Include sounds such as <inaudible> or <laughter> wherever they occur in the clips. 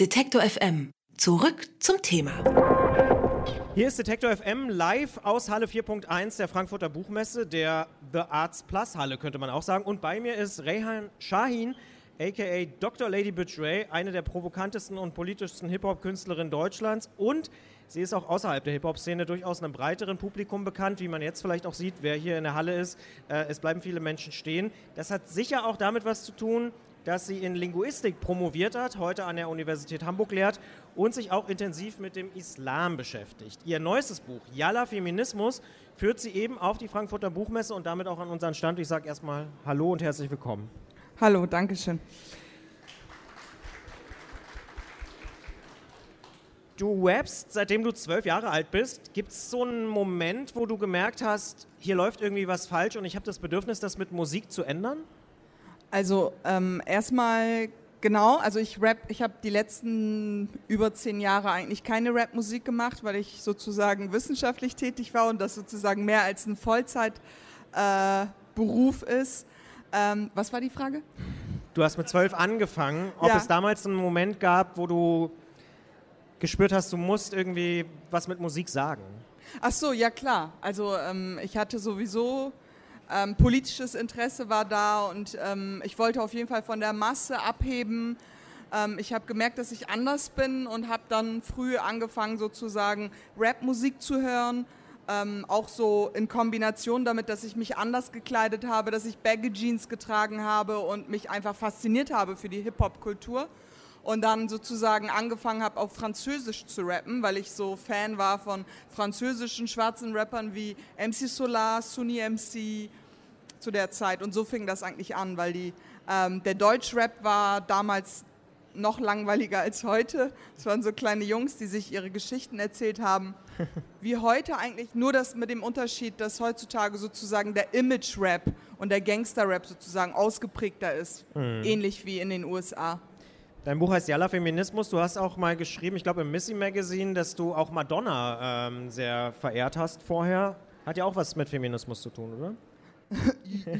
Detektor FM. Zurück zum Thema. Hier ist Detektor FM live aus Halle 4.1 der Frankfurter Buchmesse, der The Arts Plus Halle, könnte man auch sagen. Und bei mir ist Rehan Shahin, aka Dr. Lady Betray, eine der provokantesten und politischsten Hip-Hop-Künstlerinnen Deutschlands. Und sie ist auch außerhalb der Hip-Hop-Szene durchaus einem breiteren Publikum bekannt, wie man jetzt vielleicht auch sieht, wer hier in der Halle ist. Äh, es bleiben viele Menschen stehen. Das hat sicher auch damit was zu tun, dass sie in Linguistik promoviert hat, heute an der Universität Hamburg lehrt und sich auch intensiv mit dem Islam beschäftigt. Ihr neuestes Buch, Yalla Feminismus, führt sie eben auf die Frankfurter Buchmesse und damit auch an unseren Stand. Ich sage erstmal Hallo und herzlich willkommen. Hallo, danke schön. Du webst, seitdem du zwölf Jahre alt bist. Gibt es so einen Moment, wo du gemerkt hast, hier läuft irgendwie was falsch und ich habe das Bedürfnis, das mit Musik zu ändern? Also ähm, erstmal genau, also ich rap, ich habe die letzten über zehn Jahre eigentlich keine Rapmusik gemacht, weil ich sozusagen wissenschaftlich tätig war und das sozusagen mehr als ein Vollzeitberuf äh, ist. Ähm, was war die Frage? Du hast mit zwölf angefangen. Ob Ja. es damals einen Moment gab, wo du gespürt hast, du musst irgendwie was mit Musik sagen? Ach so, ja klar. Also ähm, ich hatte sowieso ähm, politisches Interesse war da und ähm, ich wollte auf jeden Fall von der Masse abheben. Ähm, ich habe gemerkt, dass ich anders bin und habe dann früh angefangen sozusagen Rapmusik zu hören. Ähm, auch so in Kombination damit, dass ich mich anders gekleidet habe, dass ich Baggy Jeans getragen habe und mich einfach fasziniert habe für die Hip-Hop-Kultur und dann sozusagen angefangen habe, auf Französisch zu rappen, weil ich so Fan war von französischen schwarzen Rappern wie MC Solar, Sunny MC zu der Zeit. Und so fing das eigentlich an, weil die, ähm, der Deutschrap war damals noch langweiliger als heute. Es waren so kleine Jungs, die sich ihre Geschichten erzählt haben. <laughs> Wie heute eigentlich, nur das mit dem Unterschied, dass heutzutage sozusagen der Image-Rap und der Gangster-Rap sozusagen ausgeprägter ist, ähnlich wie in den USA. Dein Buch heißt Yalla Feminismus. Du hast auch mal geschrieben, ich glaube im Missy Magazine, dass du auch Madonna ähm, sehr verehrt hast vorher. Hat ja auch was mit Feminismus zu tun, oder?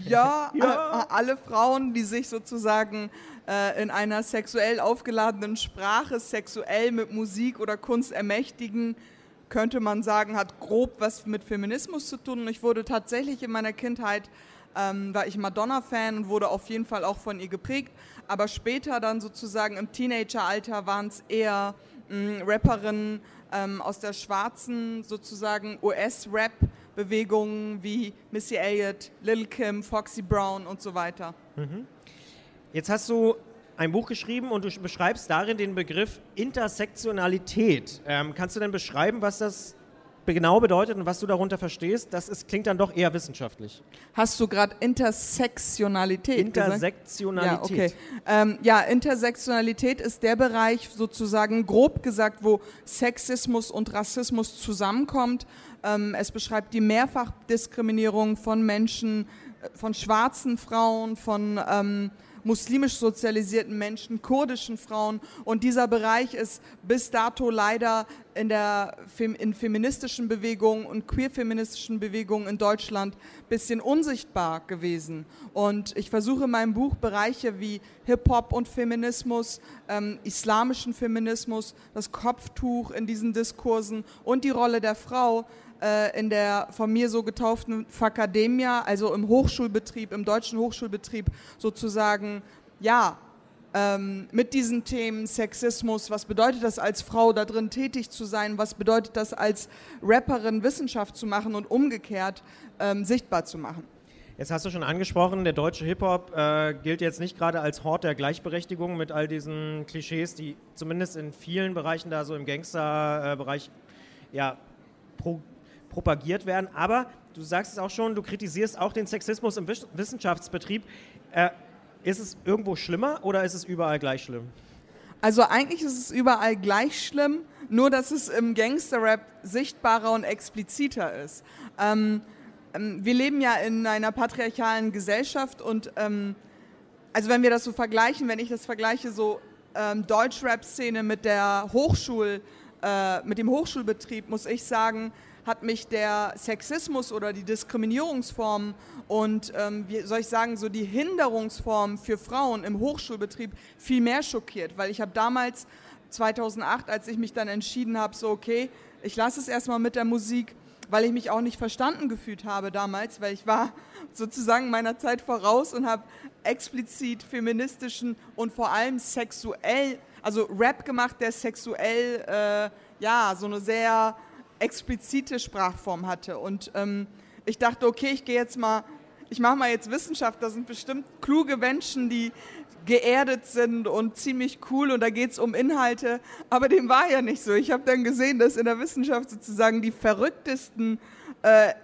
Ja, <laughs> Ja. alle Frauen, die sich sozusagen äh, in einer sexuell aufgeladenen Sprache sexuell mit Musik oder Kunst ermächtigen, könnte man sagen, hat grob was mit Feminismus zu tun. Und ich wurde tatsächlich in meiner Kindheit, ähm, war ich Madonna-Fan und wurde auf jeden Fall auch von ihr geprägt. Aber später dann sozusagen im Teenageralter waren es eher mh, Rapperinnen ähm, aus der schwarzen sozusagen US-Rap-Bewegung wie Missy Elliott, Lil Kim, Foxy Brown und so weiter. Jetzt hast du ein Buch geschrieben und du beschreibst darin den Begriff Intersektionalität. Ähm, kannst du denn beschreiben, was das genau bedeutet und was du darunter verstehst? Das ist, klingt dann doch eher wissenschaftlich. Hast du gerade Intersektionalität gesagt? Intersektionalität. Ja, okay. Ähm, ja, Intersektionalität ist der Bereich sozusagen grob gesagt, wo Sexismus und Rassismus zusammenkommt. Ähm, es beschreibt die Mehrfachdiskriminierung von Menschen, äh, von schwarzen Frauen, von ähm, muslimisch sozialisierten Menschen, kurdischen Frauen. Und dieser Bereich ist bis dato leider in der in feministischen Bewegungen und queer-feministischen Bewegungen in Deutschland ein bisschen unsichtbar gewesen. Und ich versuche in meinem Buch Bereiche wie Hip-Hop und Feminismus, ähm, islamischen Feminismus, das Kopftuch in diesen Diskursen und die Rolle der Frau äh, in der von mir so getauften Fakademia, also im Hochschulbetrieb, im deutschen Hochschulbetrieb sozusagen, ja, ähm, mit diesen Themen Sexismus, was bedeutet das als Frau da drin tätig zu sein, was bedeutet das als Rapperin Wissenschaft zu machen und umgekehrt ähm, sichtbar zu machen. Jetzt hast du schon angesprochen, der deutsche Hip-Hop äh, gilt jetzt nicht gerade als Hort der Gleichberechtigung mit all diesen Klischees, die zumindest in vielen Bereichen da so im Gangster-Bereich ja, pro propagiert werden. Aber du sagst es auch schon, du kritisierst auch den Sexismus im Wiss Wissenschaftsbetrieb. Äh, ist es irgendwo schlimmer oder ist es überall gleich schlimm? Also eigentlich ist es überall gleich schlimm, nur dass es im Gangster-Rap sichtbarer und expliziter ist. Ähm, ähm, wir leben ja in einer patriarchalen Gesellschaft und ähm, also wenn wir das so vergleichen, wenn ich das vergleiche, so ähm, Deutsch-Rap-Szene mit der Hochschul, äh, mit dem Hochschulbetrieb, muss ich sagen, hat mich der Sexismus oder die Diskriminierungsformen und, ähm, wie soll ich sagen, so die Hinderungsformen für Frauen im Hochschulbetrieb viel mehr schockiert, weil ich habe damals 2008, als ich mich dann entschieden habe, so okay, ich lasse es erstmal mit der Musik, weil ich mich auch nicht verstanden gefühlt habe damals, weil ich war <laughs> sozusagen meiner Zeit voraus und habe explizit feministischen und vor allem sexuell, also Rap gemacht, der sexuell, äh, ja, so eine sehr explizite Sprachform hatte. Und ähm, ich dachte, okay, ich gehe jetzt mal, ich mache mal jetzt Wissenschaft, da sind bestimmt kluge Menschen, die geerdet sind und ziemlich cool und da geht es um Inhalte. Aber dem war ja nicht so. Ich habe dann gesehen, dass in der Wissenschaft sozusagen die verrücktesten, äh,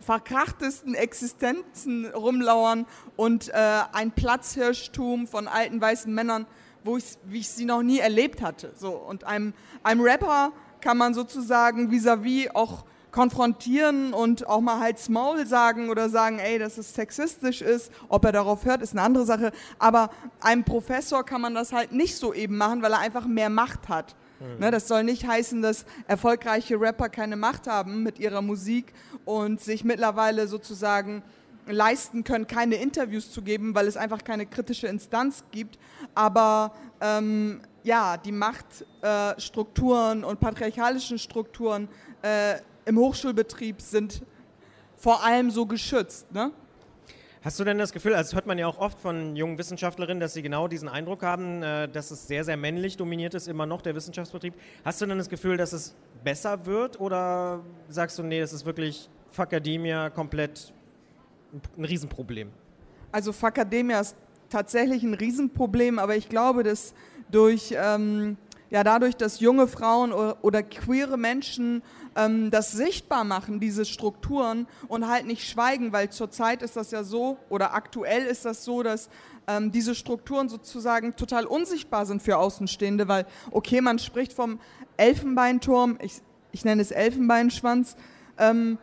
verkrachtesten Existenzen rumlauern und äh, ein Platzhirschtum von alten weißen Männern, wo ich, wie ich sie noch nie erlebt hatte. So, und einem, einem Rapper kann man sozusagen vis-à-vis -vis auch konfrontieren und auch mal halt's Maul sagen oder sagen, ey, dass es sexistisch ist. Ob er darauf hört, ist eine andere Sache. Aber einem Professor kann man das halt nicht so eben machen, weil er einfach mehr Macht hat. Ne, das soll nicht heißen, dass erfolgreiche Rapper keine Macht haben mit ihrer Musik und sich mittlerweile sozusagen leisten können, keine Interviews zu geben, weil es einfach keine kritische Instanz gibt. Aber ähm, ja, die Machtstrukturen äh, und patriarchalischen Strukturen äh, im Hochschulbetrieb sind vor allem so geschützt. Ne? Hast du denn das Gefühl, also das hört man ja auch oft von jungen Wissenschaftlerinnen, dass sie genau diesen Eindruck haben, äh, dass es sehr, sehr männlich dominiert ist, immer noch der Wissenschaftsbetrieb. Hast du denn das Gefühl, dass es besser wird oder sagst du, nee, es ist wirklich Fakademia komplett ein Riesenproblem? Also Fakademia ist tatsächlich ein Riesenproblem, aber ich glaube, dass durch, ähm, ja, dadurch, dass junge Frauen oder, queere Menschen ähm, das sichtbar machen, diese Strukturen und halt nicht schweigen, weil zurzeit ist das ja so oder aktuell ist das so, dass ähm, diese Strukturen sozusagen total unsichtbar sind für Außenstehende, weil okay, man spricht vom Elfenbeinturm, ich, ich nenne es Elfenbeinschwanz, ähm,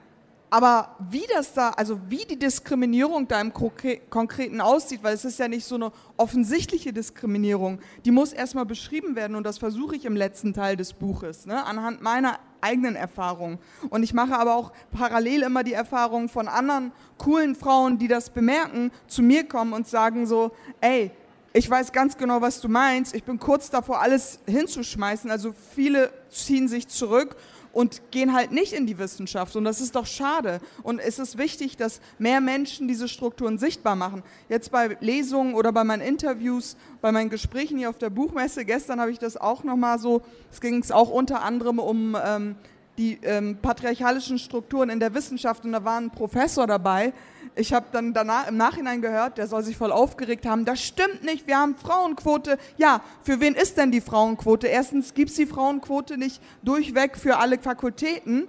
aber wie das da, also wie die Diskriminierung da im Konkreten aussieht, weil es ist ja nicht so eine offensichtliche Diskriminierung, die muss erstmal beschrieben werden und das versuche ich im letzten Teil des Buches, ne, anhand meiner eigenen Erfahrungen. Und ich mache aber auch parallel immer die Erfahrung von anderen coolen Frauen, die das bemerken, zu mir kommen und sagen so, ey, ich weiß ganz genau, was du meinst, ich bin kurz davor, alles hinzuschmeißen. Also viele ziehen sich zurück und gehen halt nicht in die Wissenschaft. Und das ist doch schade. Und es ist wichtig, dass mehr Menschen diese Strukturen sichtbar machen. Jetzt bei Lesungen oder bei meinen Interviews, bei meinen Gesprächen hier auf der Buchmesse, gestern habe ich das auch nochmal so, es ging es auch unter anderem um ähm, die ähm, patriarchalischen Strukturen in der Wissenschaft und da war ein Professor dabei, ich habe dann danach im Nachhinein gehört, der soll sich voll aufgeregt haben. Das stimmt nicht, wir haben Frauenquote. Ja, für wen ist denn die Frauenquote? Erstens gibt es die Frauenquote nicht durchweg für alle Fakultäten.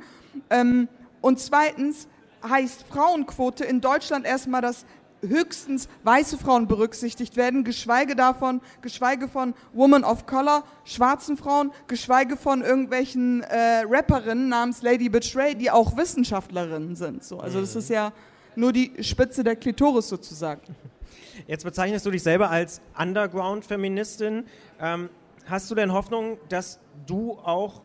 Ähm, und zweitens heißt Frauenquote in Deutschland erstmal, dass höchstens weiße Frauen berücksichtigt werden, geschweige davon, geschweige von Women of Color, schwarzen Frauen, geschweige von irgendwelchen äh, Rapperinnen namens Lady Betray, die auch Wissenschaftlerinnen sind. So, also das ist ja nur die Spitze der Klitoris sozusagen. Jetzt bezeichnest du dich selber als Underground-Feministin. Ähm, hast du denn Hoffnung, dass du auch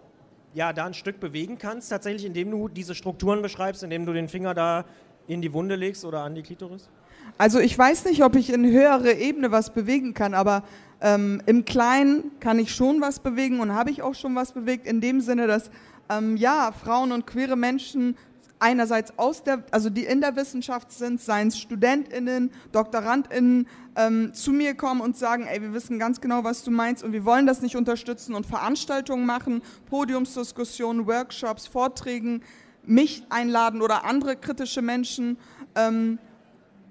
ja, da ein Stück bewegen kannst, tatsächlich, indem du diese Strukturen beschreibst, indem du den Finger da in die Wunde legst oder an die Klitoris? Also ich weiß nicht, ob ich in höhere Ebene was bewegen kann, aber ähm, im Kleinen kann ich schon was bewegen und habe ich auch schon was bewegt, in dem Sinne, dass ähm, ja, Frauen und queere Menschen einerseits aus der, also die in der Wissenschaft sind, seien es StudentInnen, DoktorandInnen, ähm, zu mir kommen und sagen, ey, wir wissen ganz genau, was du meinst und wir wollen das nicht unterstützen und Veranstaltungen machen, Podiumsdiskussionen, Workshops, Vorträgen, mich einladen oder andere kritische Menschen. Ähm,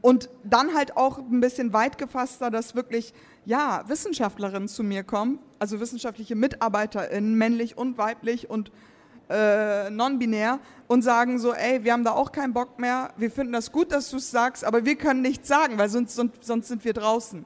und dann halt auch ein bisschen weit gefasster, dass wirklich, ja, Wissenschaftlerinnen zu mir kommen, also wissenschaftliche MitarbeiterInnen, männlich und weiblich und äh, non-binär und sagen so, ey, wir haben da auch keinen Bock mehr, wir finden das gut, dass du es sagst, aber wir können nichts sagen, weil sonst, sonst sind wir draußen.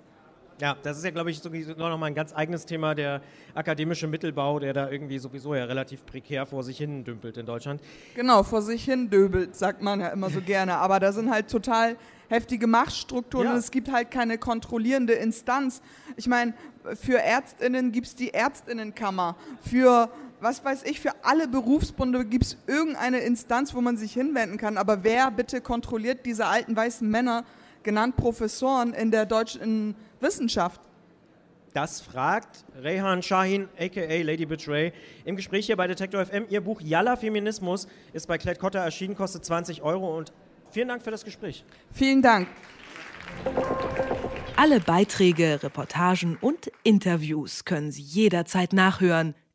Ja, das ist ja, glaube ich, noch mal ein ganz eigenes Thema, der akademische Mittelbau, der da irgendwie sowieso ja relativ prekär vor sich hin dümpelt in Deutschland. Genau, vor sich hin döbelt, sagt man ja immer so <laughs> gerne. Aber da sind halt total heftige Machtstrukturen ja. und es gibt halt keine kontrollierende Instanz. Ich meine, für ÄrztInnen gibt es die ÄrztInnenkammer, für was weiß ich, für alle Berufsbunde gibt es irgendeine Instanz, wo man sich hinwenden kann. Aber wer bitte kontrolliert diese alten weißen Männer, genannt Professoren in der deutschen Wissenschaft? Das fragt Rehan Shahin, aka Lady Bitch Ray, im Gespräch hier bei Detektor FM. Ihr Buch Yalla Feminismus ist bei Klett Cotta erschienen, kostet 20 Euro und vielen Dank für das Gespräch. Vielen Dank. Alle Beiträge, Reportagen und Interviews können Sie jederzeit nachhören